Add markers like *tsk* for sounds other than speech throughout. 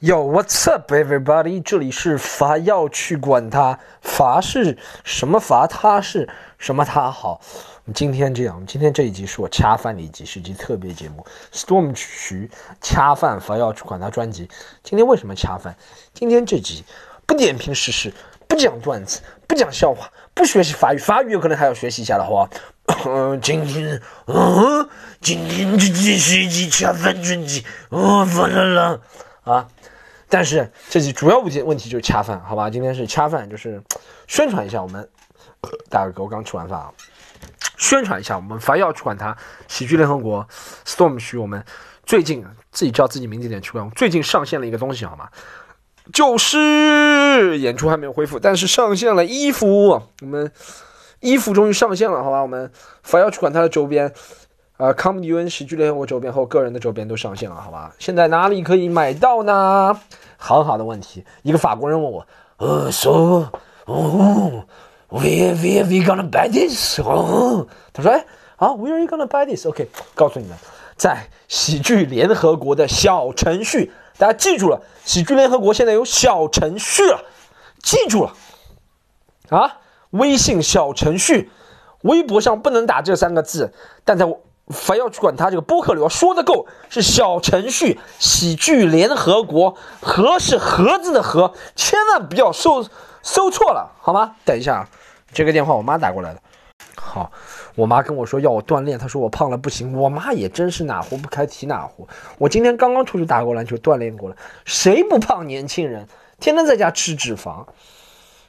Yo, what's up, everybody？这里是罚要去管他，罚是什么罚？他是什么他好？今天这样，今天这一集是我恰饭的一集，是一集特别节目。Storm 曲恰饭法要去管他专辑。今天为什么恰饭？今天这集不点评时事，不讲段子，不讲笑话，不学习法语，法语有可能还要学习一下的，话？嗯，*laughs* 今天，嗯，今天这集是一集恰饭专辑，哦，发了了啊！但是这集主要问题问题就是恰饭，好吧？今天是恰饭，就是宣传一下我们大哥，我刚吃完饭啊，宣传一下我们凡要去管他喜剧联合国 Storm 区，我们最近自己叫自己名字点去管，最近上线了一个东西，好吗？就是演出还没有恢复，但是上线了衣服，我们衣服终于上线了，好吧？我们凡要去管他的周边。呃，Come UN 喜剧联合国周边和我个人的周边都上线了，好吧？现在哪里可以买到呢？很好的问题。一个法国人问我，呃，So，哦，Where Where we gonna buy this？哦，他说，哎，啊，Where are you gonna buy this？OK，告诉你们，在喜剧联合国的小程序，大家记住了，喜剧联合国现在有小程序了，记住了，啊，微信小程序，微博上不能打这三个字，但在我。非要去管他这个播客里要说的够，是小程序喜剧联合国，盒是盒子的盒，千万不要搜搜错了，好吗？等一下，这个电话我妈打过来的。好，我妈跟我说要我锻炼，她说我胖了不行。我妈也真是哪壶不开提哪壶。我今天刚刚出去打过篮球，锻炼过了。谁不胖？年轻人天天在家吃脂肪，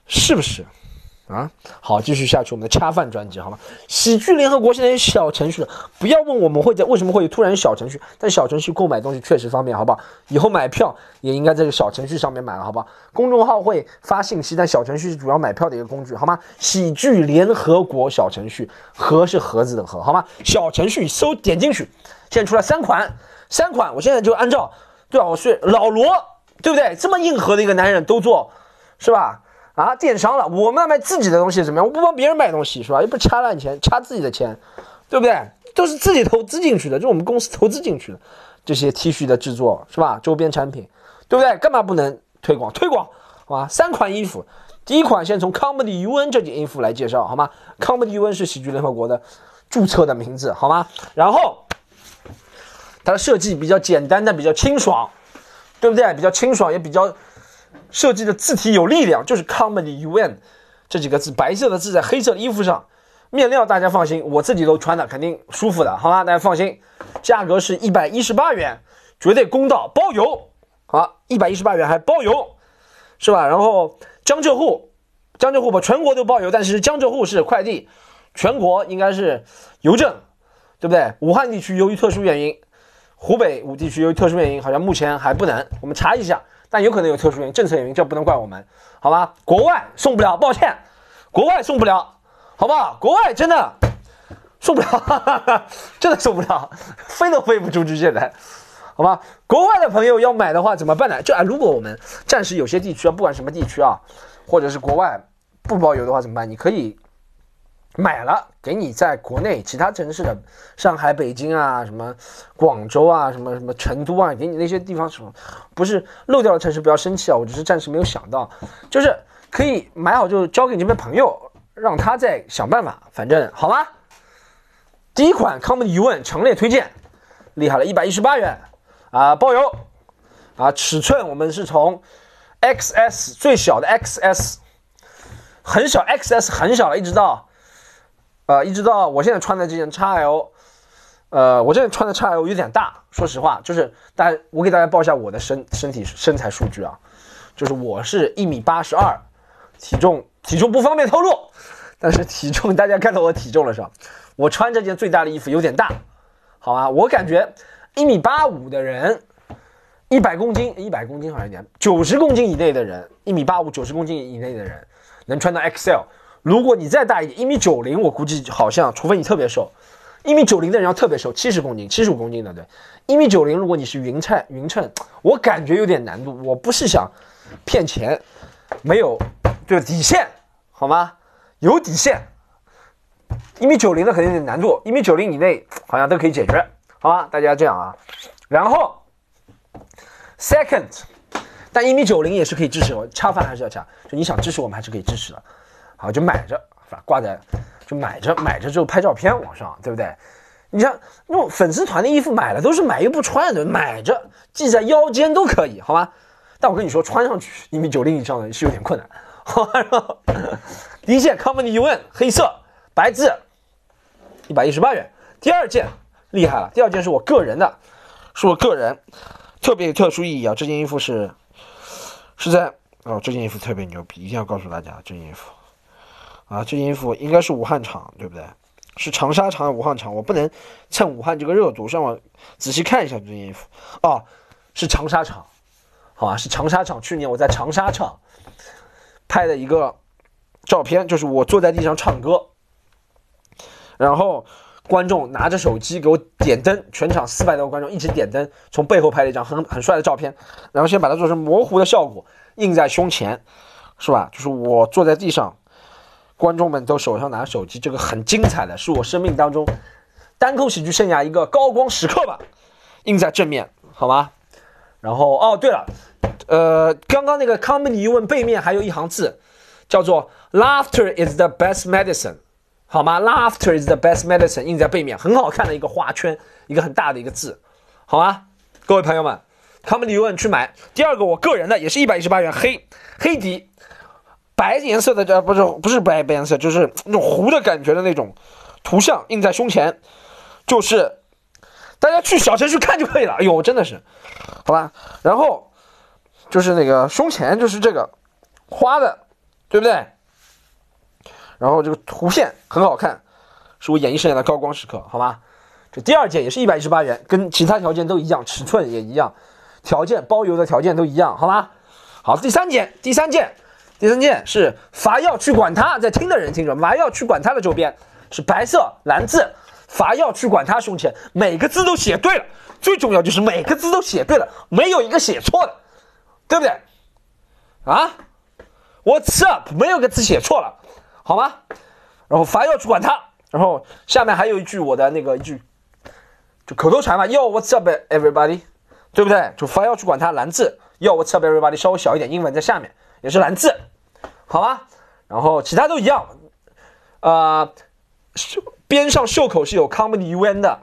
是不是？啊，好，继续下去我们的恰饭专辑，好吗？喜剧联合国现在有小程序了，不要问我们会在为什么会有突然小程序，但小程序购买东西确实方便，好不好？以后买票也应该在这小程序上面买了，好不好？公众号会发信息，但小程序是主要买票的一个工具，好吗？喜剧联合国小程序，盒是盒子的盒，好吗？小程序搜点进去，现在出来三款，三款，我现在就按照，对吧？我是老罗，对不对？这么硬核的一个男人都做，是吧？啊，电商了，我们卖自己的东西怎么样？我不帮别人卖东西是吧？又不掐烂钱，掐自己的钱，对不对？都是自己投资进去的，就我们公司投资进去的这些 T 恤的制作是吧？周边产品，对不对？干嘛不能推广？推广，好吧？三款衣服，第一款先从 Comedy UN 这件衣服来介绍，好吗？Comedy UN 是喜剧联合国的注册的名字，好吗？然后它的设计比较简单，但比较清爽，对不对？比较清爽，也比较。设计的字体有力量，就是 Comedy UN 这几个字，白色的字在黑色的衣服上。面料大家放心，我自己都穿的，肯定舒服的，好吗？大家放心，价格是一百一十八元，绝对公道，包邮。好，一百一十八元还包邮，是吧？然后江浙沪，江浙沪吧全国都包邮，但是江浙沪是快递，全国应该是邮政，对不对？武汉地区由于特殊原因，湖北五地区由于特殊原因，好像目前还不能，我们查一下。但有可能有特殊原因，政策原因，这不能怪我们，好吧？国外送不了，抱歉，国外送不了，好不好？国外真的送不了，*laughs* 真的送不了，飞都飞不出去，现在，好吧？国外的朋友要买的话怎么办呢？就啊，如果我们暂时有些地区啊，不管什么地区啊，或者是国外不包邮的话怎么办？你可以。买了，给你在国内其他城市的上海、北京啊，什么广州啊，什么什么成都啊，给你那些地方什么，不是漏掉的城市，不要生气啊，我只是暂时没有想到，就是可以买好就交给你们朋友，让他再想办法，反正好吗？第一款 Comedy UN 强烈推荐，厉害了，一百一十八元啊，包邮啊，尺寸我们是从 XS 最小的 XS，很小 XS 很小了，一直到。呃，一直到我现在穿的这件 XL，呃，我这件穿的 XL 有点大，说实话，就是大家，我给大家报一下我的身身体身材数据啊，就是我是一米八十二，体重体重不方便透露，但是体重大家看到我体重了是吧？我穿这件最大的衣服有点大，好吧？我感觉一米八五的人，一百公斤，一百公斤好像一点，九十公斤以内的人，一米八五九十公斤以内的人能穿到 XL。如果你再大一点，一米九零，我估计好像，除非你特别瘦，一米九零的人要特别瘦，七十公斤、七十五公斤的，对，一米九零，如果你是匀称，匀称，我感觉有点难度。我不是想骗钱，没有，对底线，好吗？有底线，一米九零的肯定有点难度，一米九零以内好像都可以解决，好吗？大家这样啊。然后，second，但一米九零也是可以支持我，恰饭还是要恰，就你想支持我们还是可以支持的。好，就买着，是吧？挂在，就买着，买着之后拍照片往上，对不对？你像那种粉丝团的衣服买了都是买又不穿的，买着系在腰间都可以，好吗？但我跟你说，穿上去一米九零以上的是有点困难。好，第一件 Company UN 黑色白字，一百一十八元。第二件厉害了，第二件是我个人的，是我个人特别特殊意义啊！这件衣服是是在哦，这件衣服特别牛逼，一定要告诉大家，这件衣服啊，这件衣服应该是武汉厂，对不对？是长沙厂、武汉厂，我不能蹭武汉这个热度，上网仔细看一下这件衣服哦，是长沙厂，好吧？是长沙厂。去年我在长沙厂拍的一个照片，就是我坐在地上唱歌，然后观众拿着手机给我点灯，全场四百多个观众一起点灯，从背后拍了一张很很帅的照片，然后先把它做成模糊的效果，印在胸前，是吧？就是我坐在地上。观众们都手上拿手机，这个很精彩的是我生命当中单口喜剧生涯一个高光时刻吧，印在正面，好吗？然后哦，对了，呃，刚刚那个 comedy 疑问背面还有一行字，叫做 laughter is the best medicine，好吗？laughter is the best medicine 印在背面，很好看的一个花圈，一个很大的一个字，好吗？各位朋友们，comedy 疑问去买。第二个我个人的也是一百一十八元黑黑底。白颜色的这不是不是白白颜色，就是 *tsk* 那种糊的感觉的那种图像印在胸前，就是大家去小程序看就可以了。哎呦，真的是，好吧。然后就是那个胸前就是这个花的，对不对？然后这个图线很好看，是我演艺生涯的高光时刻，好吧？这第二件也是一百一十八元，跟其他条件都一样，尺寸也一样，条件包邮的条件都一样，好吧？好，第三件，第三件。第三件是伐要去管他，在听的人听着，伐要去管他的周边是白色蓝字，伐要去管他胸前每个字都写对了，最重要就是每个字都写对了，没有一个写错的，对不对？啊，What's up？没有个字写错了，好吗？然后伐要去管他，然后下面还有一句我的那个一句，就口头禅嘛，Yo What's up everybody？对不对？就伐要去管他蓝字，Yo What's up everybody？稍微小一点，英文在下面也是蓝字。好吧，然后其他都一样，呃，袖边上袖口是有 comedy UN 的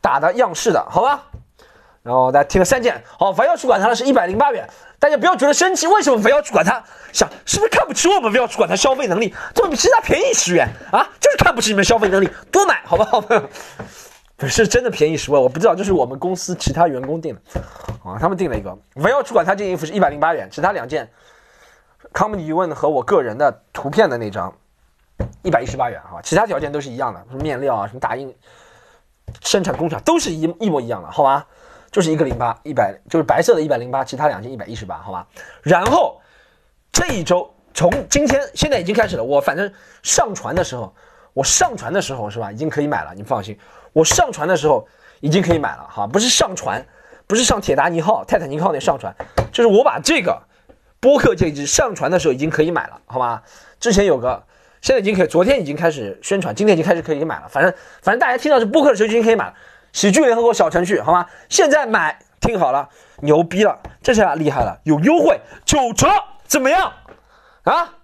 打的样式的，好吧？然后大家听了三件，好，非要去管它的是一百零八元，大家不要觉得生气，为什么非要去管它？想是不是看不起我们？非要去管它消费能力，怎么比其他便宜十元啊？就是看不起你们消费能力，多买好不好？*laughs* 不是真的便宜十万，我不知道，这是我们公司其他员工定的，啊，他们定了一个，非要去管他这件衣服是一百零八元，其他两件。Comedy 疑问和我个人的图片的那张，一百一十八元哈，其他条件都是一样的，什么面料啊，什么打印、生产工厂都是一一模一样的，好吧？就是一个零八一百，就是白色的一百零八，其他两件一百一十八，好吧？然后这一周从今天现在已经开始了，我反正上传的时候，我上传的时候是吧，已经可以买了，你放心，我上传的时候已经可以买了哈，不是上传，不是上铁达尼号、泰坦尼克号那上传，就是我把这个。播客这一支上传的时候已经可以买了，好吧？之前有个，现在已经可以，昨天已经开始宣传，今天已经开始可以买了。反正反正大家听到是播客的时候已经可以买了。喜剧联合国小程序，好吗？现在买，听好了，牛逼了，这下厉害了，有优惠，九折，怎么样？啊？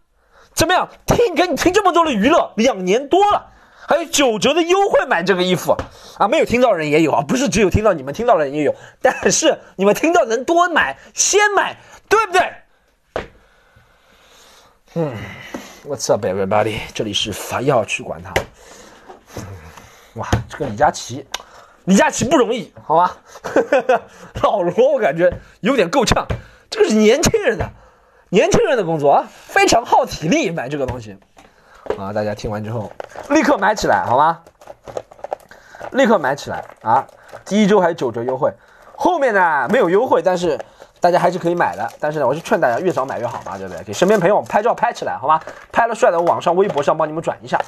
怎么样？听给你听这么多的娱乐，两年多了，还有九折的优惠买这个衣服啊？没有听到人也有啊，不是只有听到你们听到的人也有，但是你们听到能多买，先买，对不对？嗯，What's up, everybody？这里是法要去管他。哇，这个李佳琦，李佳琦不容易，好吧？*laughs* 老罗，我感觉有点够呛。这个是年轻人的，年轻人的工作啊，非常耗体力买这个东西。啊，大家听完之后立刻买起来，好吗？立刻买起来啊！第一周还有九折优惠，后面呢没有优惠，但是。大家还是可以买的，但是呢，我是劝大家越早买越好嘛，对不对？给身边朋友拍照拍起来，好吧？拍了帅的，网上微博上帮你们转一下，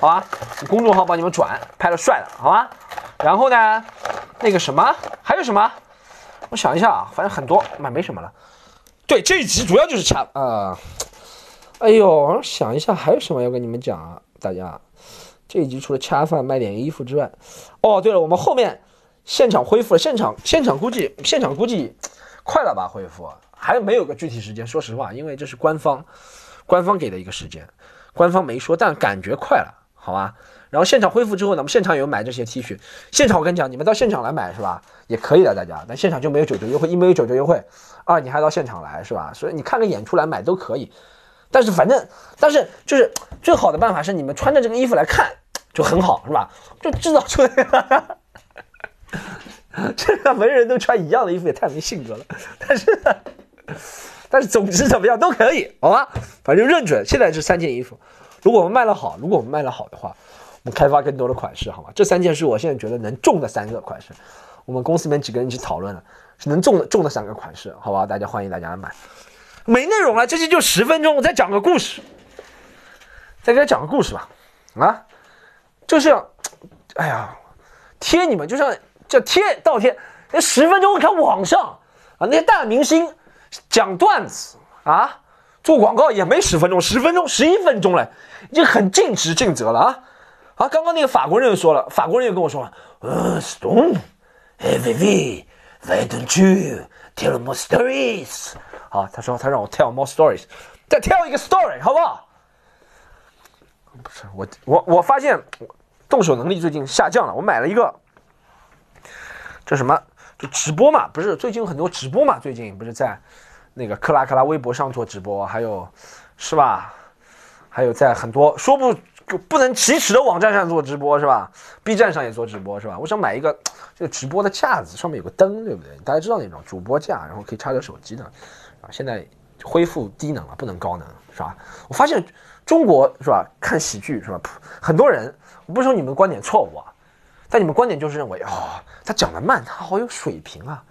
好吧？公众号帮你们转，拍了帅的，好吧？然后呢，那个什么，还有什么？我想一下啊，反正很多，买没什么了。对，这一集主要就是掐啊。哎呦，想一下还有什么要跟你们讲啊？大家，这一集除了恰饭卖点衣服之外，哦，对了，我们后面现场恢复了，现场现场估计现场估计。快了吧？恢复还没有个具体时间。说实话，因为这是官方，官方给的一个时间，官方没说，但感觉快了，好吧？然后现场恢复之后呢，我们现场有买这些 T 恤。现场我跟你讲，你们到现场来买是吧？也可以的，大家。但现场就没有九折优惠，一没有九折优惠，二你还到现场来是吧？所以你看个演出来买都可以。但是反正，但是就是最好的办法是你们穿着这个衣服来看就很好是吧？就制造出来。*laughs* 这个文人都穿一样的衣服也太没性格了。但是，但是总之怎么样都可以，好吧？反正认准现在这三件衣服，如果我们卖了好，如果我们卖了好的话。我们开发更多的款式，好吗？这三件是我现在觉得能中的三个款式。我们公司里面几个人一起讨论了，是能中的中的三个款式，好吧？大家欢迎大家来买。没内容了，这期就十分钟，我再讲个故事，再给他讲个故事吧。啊，就是，哎呀，贴你们就像叫贴倒贴，那十分钟看网上啊，那些大明星讲段子啊，做广告也没十分钟，十分钟十一分钟了，已经很尽职尽责了啊。啊，刚刚那个法国人又说了，法国人又跟我说了，呃，Stone，Hey Vivi，Why don't you tell more stories？好，他说他让我 tell more stories，再 tell 一个 story，好不好？不是我，我我发现动手能力最近下降了。我买了一个，这什么？就直播嘛，不是最近有很多直播嘛？最近不是在那个克拉克拉微博上做直播，还有是吧？还有在很多说不。不能启齿的网站上做直播是吧？B 站上也做直播是吧？我想买一个这个直播的架子，上面有个灯，对不对？大家知道那种主播架，然后可以插着手机的啊。现在恢复低能了，不能高能是吧？我发现中国是吧？看喜剧是吧？很多人，我不说你们观点错误啊，但你们观点就是认为啊，他讲的慢，他好有水平啊，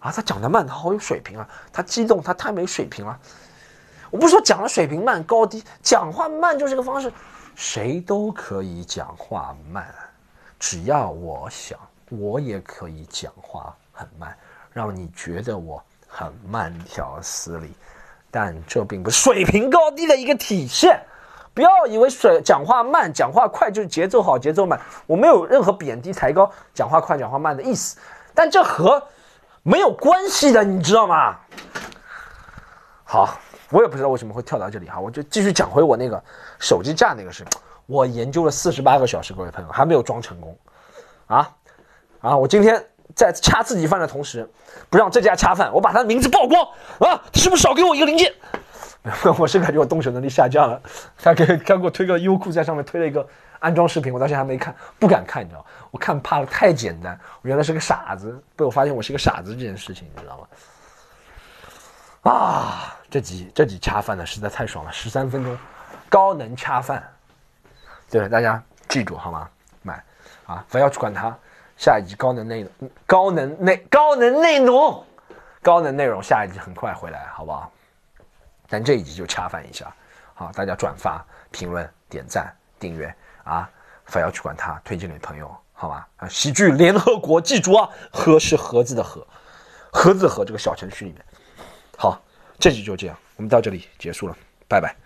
啊，他讲的慢，他好有水平啊，他激动，他太没水平了。我不是说讲的水平慢高低，讲话慢就是个方式。谁都可以讲话慢，只要我想，我也可以讲话很慢，让你觉得我很慢条斯理。但这并不是水平高低的一个体现。不要以为水讲话慢、讲话快就是节奏好、节奏慢。我没有任何贬低、抬高讲话快、讲话慢的意思，但这和没有关系的，你知道吗？好。我也不知道为什么会跳到这里哈，我就继续讲回我那个手机架那个事。我研究了四十八个小时，各位朋友还没有装成功，啊啊！我今天在掐自己饭的同时，不让这家掐饭，我把他的名字曝光啊！是不是少给我一个零件？*laughs* 我是感觉我动手能力下降了。他给他给我推个优酷，在上面推了一个安装视频，我到现在还没看，不敢看，你知道我看怕了，太简单，我原来是个傻子，被我发现我是个傻子这件事情，你知道吗？啊！这集这集恰饭呢实在太爽了，十三分钟，高能恰饭，对大家记住好吗？买啊，不要去管它。下一集高能内容，高能内高能内容，高能内容，下一集很快回来，好不好？但这一集就恰饭一下，好，大家转发、评论、点赞、订阅啊，不要去管它，推荐给朋友，好吧？啊，喜剧联合国，记住啊，盒是盒子的盒，盒子盒这个小程序里面，好。这集就这样，我们到这里结束了，拜拜。